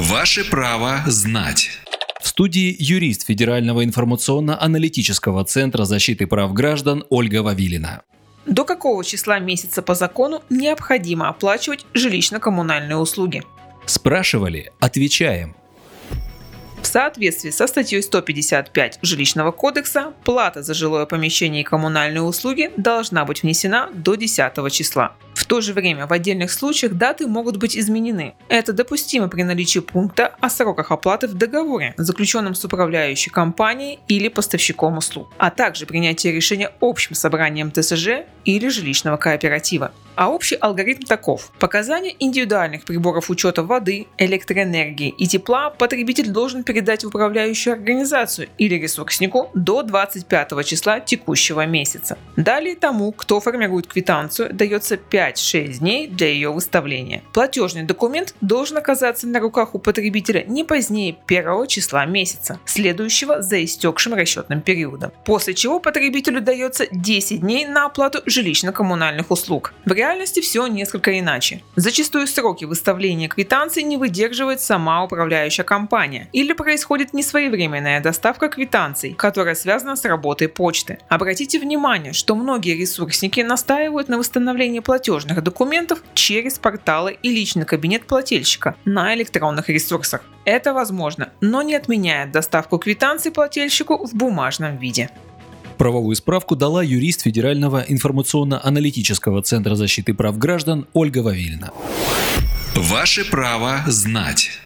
Ваше право знать. В студии юрист Федерального информационно-аналитического центра защиты прав граждан Ольга Вавилина. До какого числа месяца по закону необходимо оплачивать жилищно-коммунальные услуги? Спрашивали, отвечаем. В соответствии со статьей 155 Жилищного кодекса, плата за жилое помещение и коммунальные услуги должна быть внесена до 10 числа. То же время в отдельных случаях даты могут быть изменены. Это допустимо при наличии пункта о сроках оплаты в договоре, заключенном с управляющей компанией или поставщиком услуг, а также принятие решения общим собранием ТСЖ или жилищного кооператива. А общий алгоритм таков. Показания индивидуальных приборов учета воды, электроэнергии и тепла потребитель должен передать в управляющую организацию или ресурснику до 25 числа текущего месяца. Далее тому, кто формирует квитанцию, дается 5-6 дней для ее выставления. Платежный документ должен оказаться на руках у потребителя не позднее 1 числа месяца, следующего за истекшим расчетным периодом. После чего потребителю дается 10 дней на оплату жилищно-коммунальных услуг. В реальности все несколько иначе. Зачастую сроки выставления квитанций не выдерживает сама управляющая компания или происходит несвоевременная доставка квитанций, которая связана с работой почты. Обратите внимание, что многие ресурсники настаивают на восстановлении платежных документов через порталы и личный кабинет плательщика на электронных ресурсах. Это возможно, но не отменяет доставку квитанций плательщику в бумажном виде. Правовую справку дала юрист Федерального информационно-аналитического центра защиты прав граждан Ольга Вавилина. Ваше право знать.